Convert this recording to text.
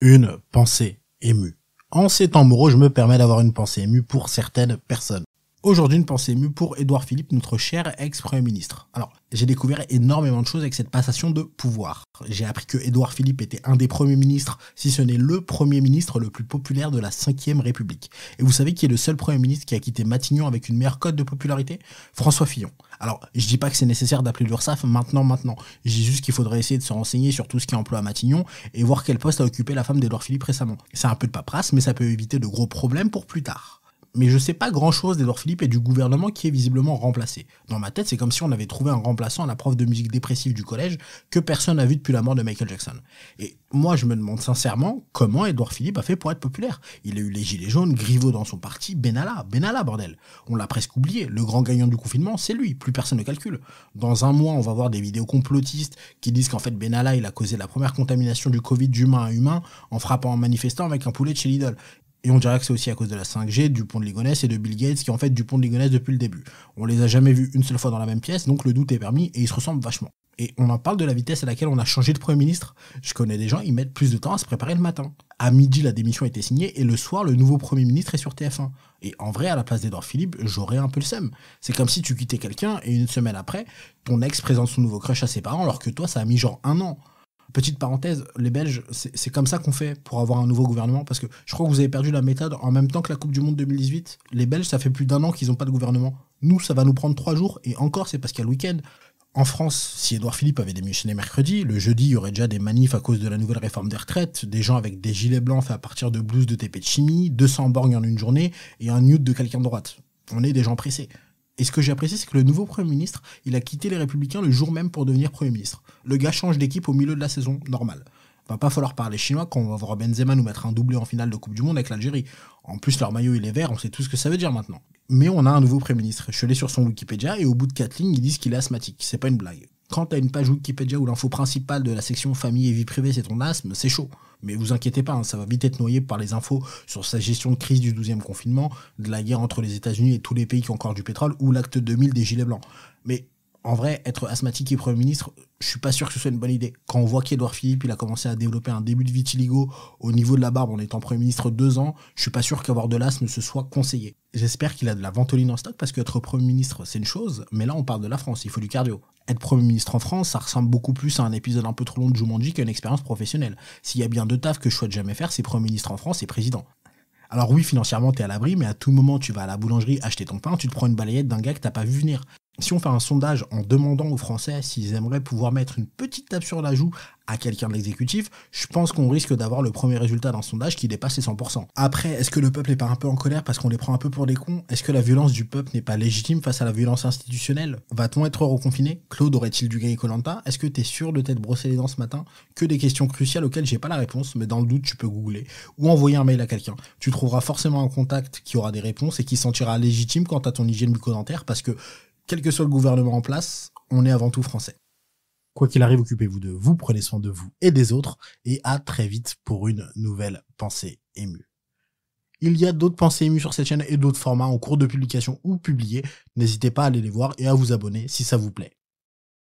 Une pensée émue. En ces temps moraux, je me permets d'avoir une pensée émue pour certaines personnes. Aujourd'hui, une pensée émue pour Édouard Philippe, notre cher ex-premier ministre. Alors, j'ai découvert énormément de choses avec cette passation de pouvoir. J'ai appris que Édouard Philippe était un des premiers ministres, si ce n'est le premier ministre le plus populaire de la 5ème République. Et vous savez qui est le seul premier ministre qui a quitté Matignon avec une meilleure cote de popularité? François Fillon. Alors, je dis pas que c'est nécessaire d'appeler l'URSSAF maintenant, maintenant. Je dis juste qu'il faudrait essayer de se renseigner sur tout ce qui est emploi à Matignon et voir quel poste a occupé la femme d'Édouard Philippe récemment. C'est un peu de paperasse, mais ça peut éviter de gros problèmes pour plus tard mais je sais pas grand chose d'Edouard Philippe et du gouvernement qui est visiblement remplacé. Dans ma tête, c'est comme si on avait trouvé un remplaçant à la prof de musique dépressive du collège que personne n'a vu depuis la mort de Michael Jackson. Et moi, je me demande sincèrement comment Edouard Philippe a fait pour être populaire. Il a eu les gilets jaunes, Griveaux dans son parti, Benalla, Benalla, bordel. On l'a presque oublié. Le grand gagnant du confinement, c'est lui. Plus personne ne calcule. Dans un mois, on va voir des vidéos complotistes qui disent qu'en fait, Benalla, il a causé la première contamination du Covid d'humain à humain en frappant un manifestant avec un poulet de chez Lidl. Et on dirait que c'est aussi à cause de la 5G, du pont de Ligonnès et de Bill Gates qui ont fait du pont de Ligonnès depuis le début. On les a jamais vus une seule fois dans la même pièce, donc le doute est permis et ils se ressemblent vachement. Et on en parle de la vitesse à laquelle on a changé de Premier ministre. Je connais des gens, ils mettent plus de temps à se préparer le matin. À midi, la démission a été signée et le soir, le nouveau Premier ministre est sur TF1. Et en vrai, à la place d'Edouard Philippe, j'aurais un peu le seum. C'est comme si tu quittais quelqu'un et une semaine après, ton ex présente son nouveau crush à ses parents alors que toi, ça a mis genre un an. Petite parenthèse, les Belges, c'est comme ça qu'on fait pour avoir un nouveau gouvernement, parce que je crois que vous avez perdu la méthode en même temps que la Coupe du Monde 2018. Les Belges, ça fait plus d'un an qu'ils n'ont pas de gouvernement. Nous, ça va nous prendre trois jours, et encore, c'est parce qu'il y a le week-end. En France, si Édouard Philippe avait démissionné mercredi, le jeudi, il y aurait déjà des manifs à cause de la nouvelle réforme des retraites, des gens avec des gilets blancs faits à partir de blouses de TP de chimie, 200 borgnes en une journée, et un nude de quelqu'un de droite. On est des gens pressés. Et ce que j'ai apprécié, c'est que le nouveau Premier ministre, il a quitté les Républicains le jour même pour devenir Premier ministre. Le gars change d'équipe au milieu de la saison, normal. Va pas falloir parler chinois quand on va voir Benzema nous mettre un doublé en finale de Coupe du Monde avec l'Algérie. En plus, leur maillot il est vert, on sait tout ce que ça veut dire maintenant. Mais on a un nouveau Premier ministre. Je suis sur son Wikipédia et au bout de quatre lignes, ils disent qu'il est asthmatique. C'est pas une blague. Quand t'as une page Wikipédia où l'info principale de la section famille et vie privée c'est ton asthme, c'est chaud. Mais vous inquiétez pas, hein, ça va vite être noyé par les infos sur sa gestion de crise du 12e confinement, de la guerre entre les États-Unis et tous les pays qui ont encore du pétrole, ou l'acte 2000 des Gilets Blancs. Mais en vrai, être asthmatique et Premier ministre, je suis pas sûr que ce soit une bonne idée. Quand on voit qu'Edouard Philippe, il a commencé à développer un début de vitiligo au niveau de la barbe en étant Premier ministre deux ans, je suis pas sûr qu'avoir de l'asthme ce soit conseillé. J'espère qu'il a de la ventoline en stock parce qu'être Premier ministre, c'est une chose, mais là, on parle de la France, il faut du cardio. Être Premier ministre en France, ça ressemble beaucoup plus à un épisode un peu trop long de Jumanji qu'à une expérience professionnelle. S'il y a bien deux tafs que je souhaite jamais faire, c'est Premier ministre en France et président. Alors oui, financièrement, t'es à l'abri, mais à tout moment, tu vas à la boulangerie acheter ton pain, tu te prends une balayette d'un gars que t'as pas vu venir si on fait un sondage en demandant aux Français s'ils aimeraient pouvoir mettre une petite tape sur la joue à quelqu'un de l'exécutif, je pense qu'on risque d'avoir le premier résultat d'un sondage qui dépasse les 100%. Après, est-ce que le peuple n'est pas un peu en colère parce qu'on les prend un peu pour des cons? Est-ce que la violence du peuple n'est pas légitime face à la violence institutionnelle? Va-t-on être reconfiné? Claude aurait-il dû gagner Colanta Est-ce que t'es sûr de t'être brossé les dents ce matin? Que des questions cruciales auxquelles j'ai pas la réponse, mais dans le doute, tu peux googler ou envoyer un mail à quelqu'un. Tu trouveras forcément un contact qui aura des réponses et qui sentira légitime quant à ton hygiène bucco-dentaire parce que quel que soit le gouvernement en place, on est avant tout français. Quoi qu'il arrive, occupez-vous de vous, prenez soin de vous et des autres, et à très vite pour une nouvelle pensée émue. Il y a d'autres pensées émues sur cette chaîne et d'autres formats en cours de publication ou publiés. N'hésitez pas à aller les voir et à vous abonner si ça vous plaît.